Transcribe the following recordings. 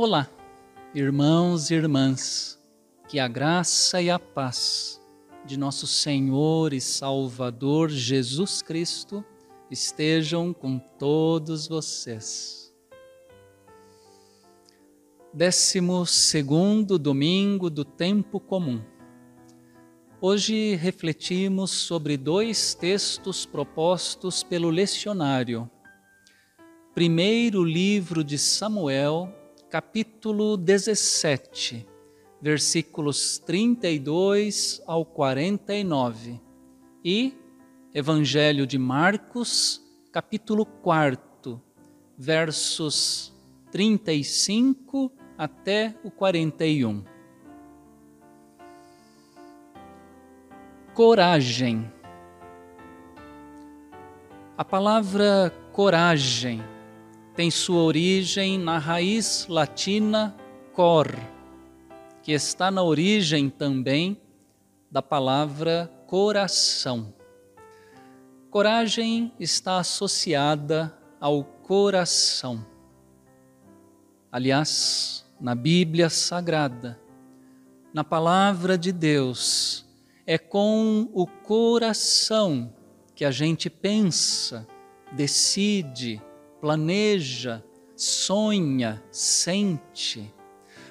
Olá, irmãos e irmãs, que a graça e a paz de nosso Senhor e Salvador Jesus Cristo estejam com todos vocês. Décimo segundo domingo do tempo comum. Hoje refletimos sobre dois textos propostos pelo lecionário. Primeiro livro de Samuel, capítulo 17, versículos 32 ao 49, e Evangelho de Marcos, capítulo 4, versos 35 até o 41. Coragem. A palavra coragem tem sua origem na raiz latina cor, que está na origem também da palavra coração. Coragem está associada ao coração. Aliás, na Bíblia Sagrada, na palavra de Deus, é com o coração que a gente pensa, decide, planeja, sonha, sente.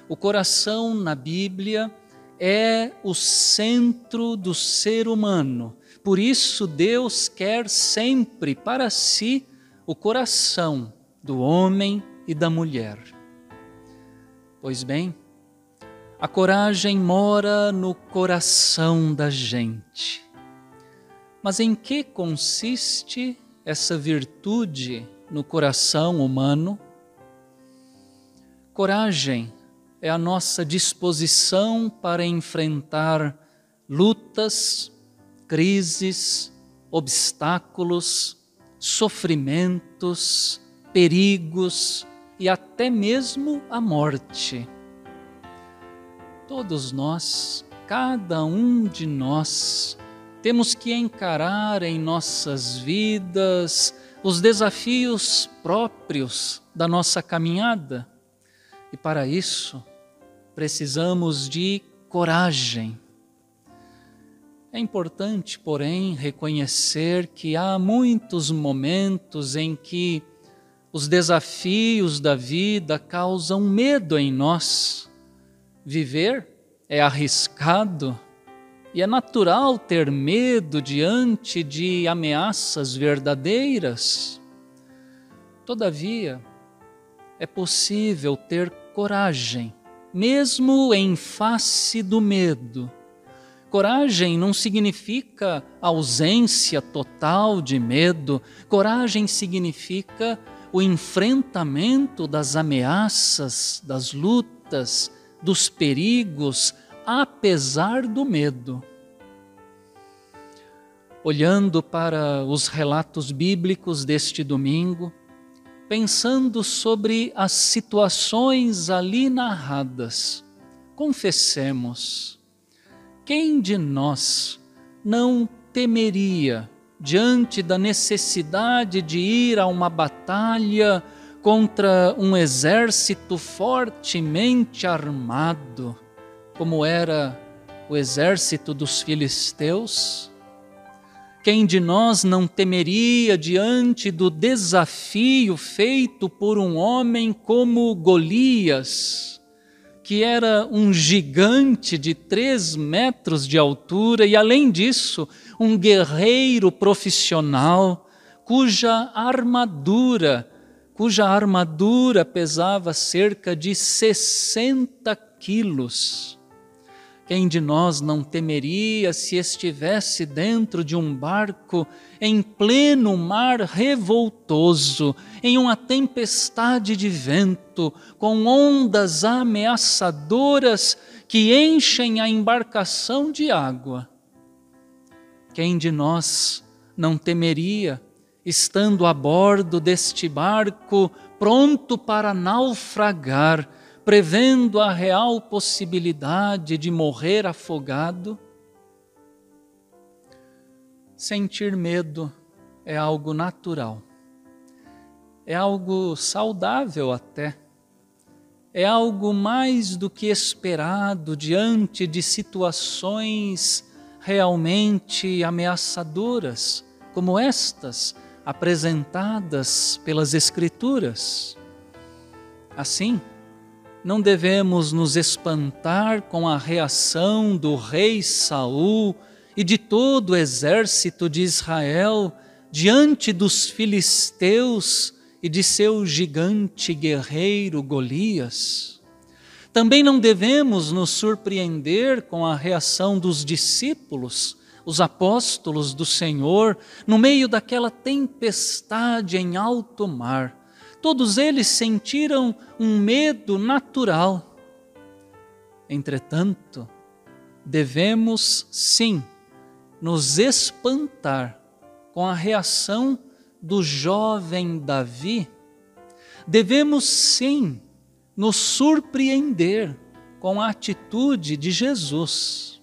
O coração na Bíblia é o centro do ser humano. Por isso, Deus quer sempre para si o coração do homem e da mulher. Pois bem, a coragem mora no coração da gente. Mas em que consiste essa virtude no coração humano. Coragem é a nossa disposição para enfrentar lutas, crises, obstáculos, sofrimentos, perigos e até mesmo a morte. Todos nós, cada um de nós, temos que encarar em nossas vidas os desafios próprios da nossa caminhada. E para isso, precisamos de coragem. É importante, porém, reconhecer que há muitos momentos em que os desafios da vida causam medo em nós. Viver é arriscado e é natural ter medo diante de ameaças verdadeiras. Todavia, é possível ter coragem, mesmo em face do medo. Coragem não significa ausência total de medo, coragem significa o enfrentamento das ameaças, das lutas, dos perigos, apesar do medo. Olhando para os relatos bíblicos deste domingo, pensando sobre as situações ali narradas, confessemos: quem de nós não temeria diante da necessidade de ir a uma batalha contra um exército fortemente armado? Como era o exército dos filisteus? Quem de nós não temeria diante do desafio feito por um homem como Golias, que era um gigante de três metros de altura e, além disso, um guerreiro profissional, cuja armadura, cuja armadura pesava cerca de 60 quilos? Quem de nós não temeria se estivesse dentro de um barco em pleno mar revoltoso, em uma tempestade de vento, com ondas ameaçadoras que enchem a embarcação de água? Quem de nós não temeria, estando a bordo deste barco, pronto para naufragar, prevendo a real possibilidade de morrer afogado. Sentir medo é algo natural, é algo saudável até. é algo mais do que esperado diante de situações realmente ameaçadoras, como estas apresentadas pelas Escrituras. Assim, não devemos nos espantar com a reação do rei Saul e de todo o exército de Israel diante dos filisteus e de seu gigante guerreiro Golias. Também não devemos nos surpreender com a reação dos discípulos, os apóstolos do Senhor, no meio daquela tempestade em alto mar. Todos eles sentiram um medo natural. Entretanto, devemos sim nos espantar com a reação do jovem Davi, devemos sim nos surpreender com a atitude de Jesus.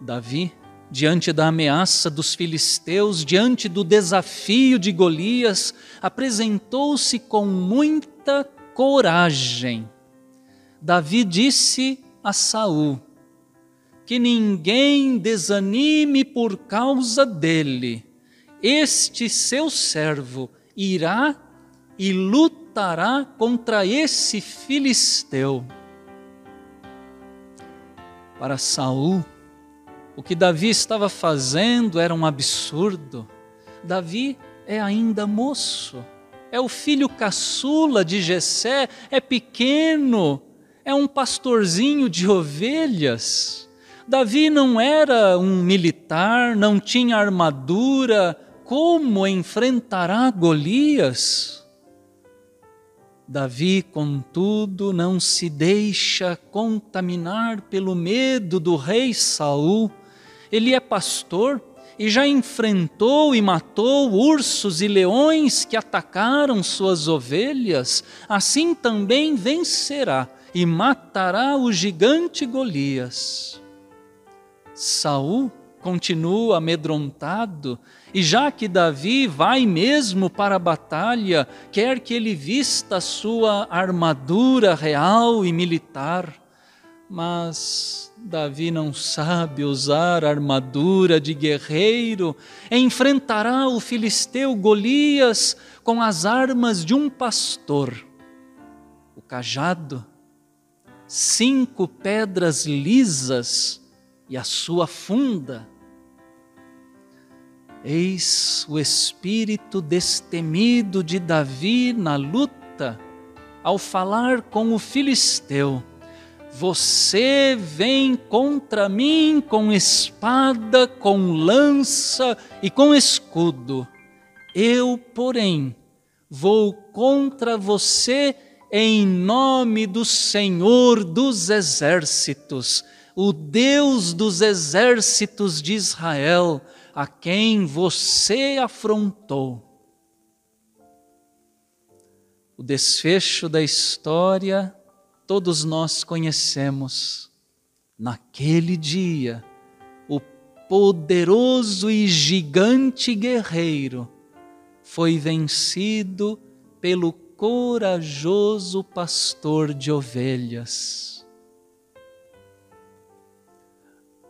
Davi, diante da ameaça dos filisteus, diante do desafio de Golias, apresentou-se com muita coragem. Davi disse a Saul: Que ninguém desanime por causa dele este seu servo irá e lutará contra esse filisteu. Para Saul, o que Davi estava fazendo era um absurdo. Davi é ainda moço, é o filho caçula de Jessé, é pequeno, é um pastorzinho de ovelhas. Davi não era um militar, não tinha armadura, como enfrentará Golias? Davi, contudo, não se deixa contaminar pelo medo do rei Saul. Ele é pastor e já enfrentou e matou ursos e leões que atacaram suas ovelhas. Assim também vencerá e matará o gigante Golias. Saul continua amedrontado, e já que Davi vai mesmo para a batalha, quer que ele vista sua armadura real e militar, mas Davi não sabe usar armadura de guerreiro, enfrentará o filisteu Golias com as armas de um pastor, o cajado, cinco pedras lisas e a sua funda. Eis o espírito destemido de Davi na luta, ao falar com o filisteu: Você vem contra mim com espada, com lança e com escudo. Eu, porém, vou contra você em nome do Senhor dos exércitos, o Deus dos exércitos de Israel a quem você afrontou. O desfecho da história todos nós conhecemos. Naquele dia, o poderoso e gigante guerreiro foi vencido pelo corajoso pastor de ovelhas.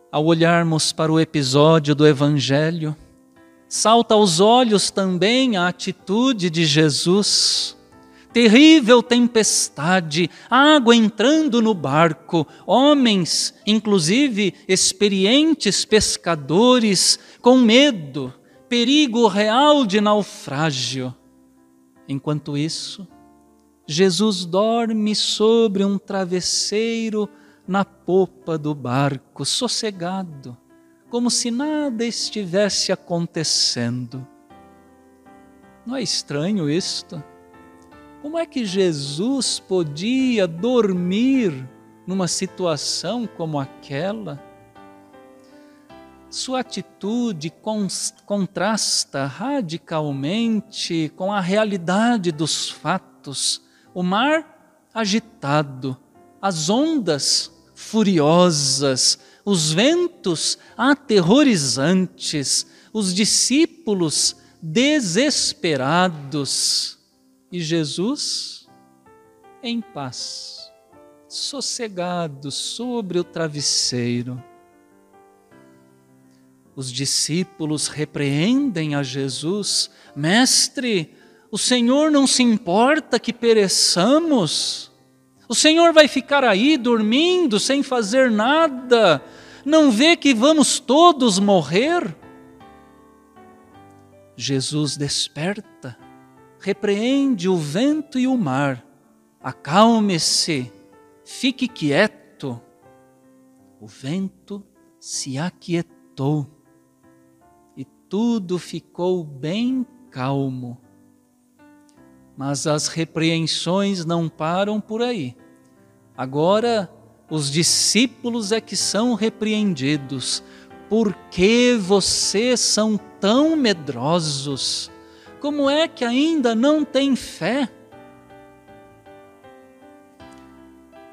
ao olharmos para o episódio do Evangelho, salta aos olhos também a atitude de Jesus. Terrível tempestade, água entrando no barco, homens, inclusive experientes pescadores, com medo, perigo real de naufrágio. Enquanto isso, Jesus dorme sobre um travesseiro na popa do barco, sossegado, como se nada estivesse acontecendo. Não é estranho isto? Como é que Jesus podia dormir numa situação como aquela? Sua atitude contrasta radicalmente com a realidade dos fatos. O mar agitado, as ondas furiosas, os ventos aterrorizantes, os discípulos desesperados. E Jesus, em paz, sossegado sobre o travesseiro. Os discípulos repreendem a Jesus: Mestre, o Senhor não se importa que pereçamos? O Senhor vai ficar aí dormindo sem fazer nada? Não vê que vamos todos morrer? Jesus desperta, repreende o vento e o mar. Acalme-se, fique quieto. O vento se aquietou e tudo ficou bem calmo. Mas as repreensões não param por aí. Agora, os discípulos é que são repreendidos. Por que vocês são tão medrosos? Como é que ainda não têm fé?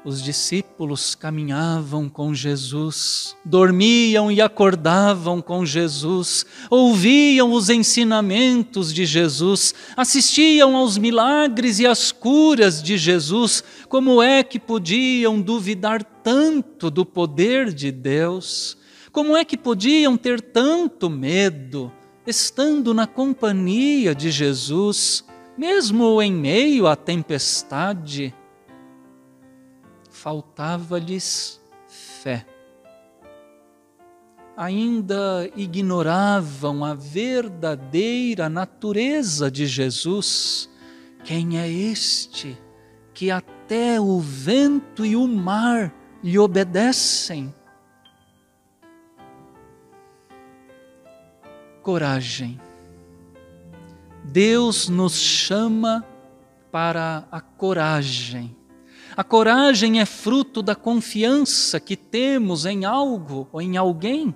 Os discípulos caminhavam com Jesus, dormiam e acordavam com Jesus, ouviam os ensinamentos de Jesus, assistiam aos milagres e às curas de Jesus. Como é que podiam duvidar tanto do poder de Deus? Como é que podiam ter tanto medo, estando na companhia de Jesus, mesmo em meio à tempestade? faltava-lhes fé. Ainda ignoravam a verdadeira natureza de Jesus. Quem é este que até o vento e o mar lhe obedecem? Coragem. Deus nos chama para a coragem a coragem é fruto da confiança que temos em algo ou em alguém.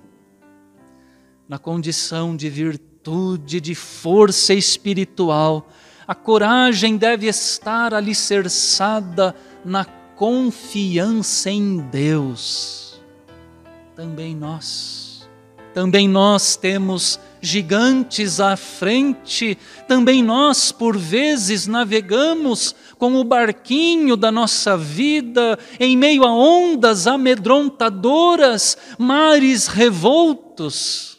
Na condição de virtude, de força espiritual, a coragem deve estar alicerçada na confiança em Deus. Também nós, também nós temos gigantes à frente, também nós, por vezes, navegamos com o barquinho da nossa vida em meio a ondas amedrontadoras, mares revoltos.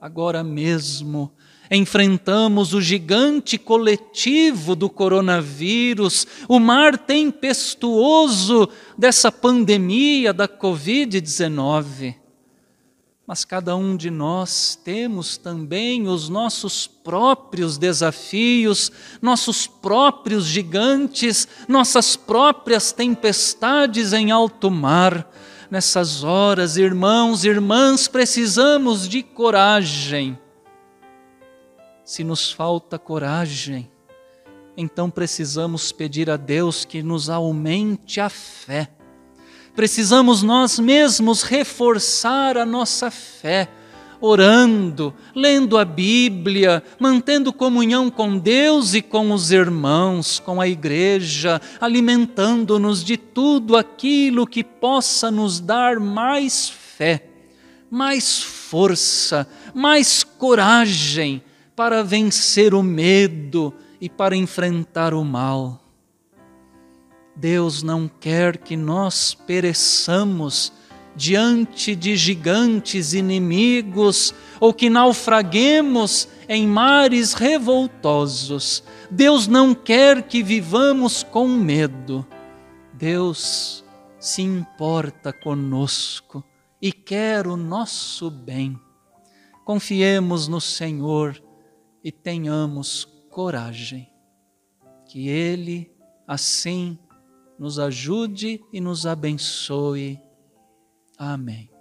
Agora mesmo, enfrentamos o gigante coletivo do coronavírus, o mar tempestuoso dessa pandemia da Covid-19 mas cada um de nós temos também os nossos próprios desafios, nossos próprios gigantes, nossas próprias tempestades em alto mar. Nessas horas, irmãos e irmãs, precisamos de coragem. Se nos falta coragem, então precisamos pedir a Deus que nos aumente a fé precisamos nós mesmos reforçar a nossa fé, orando, lendo a Bíblia, mantendo comunhão com Deus e com os irmãos, com a igreja, alimentando-nos de tudo aquilo que possa nos dar mais fé, mais força, mais coragem para vencer o medo e para enfrentar o mal. Deus não quer que nós pereçamos diante de gigantes inimigos ou que naufraguemos em mares revoltosos. Deus não quer que vivamos com medo. Deus se importa conosco e quer o nosso bem. Confiemos no Senhor e tenhamos coragem. Que Ele assim nos ajude e nos abençoe. Amém.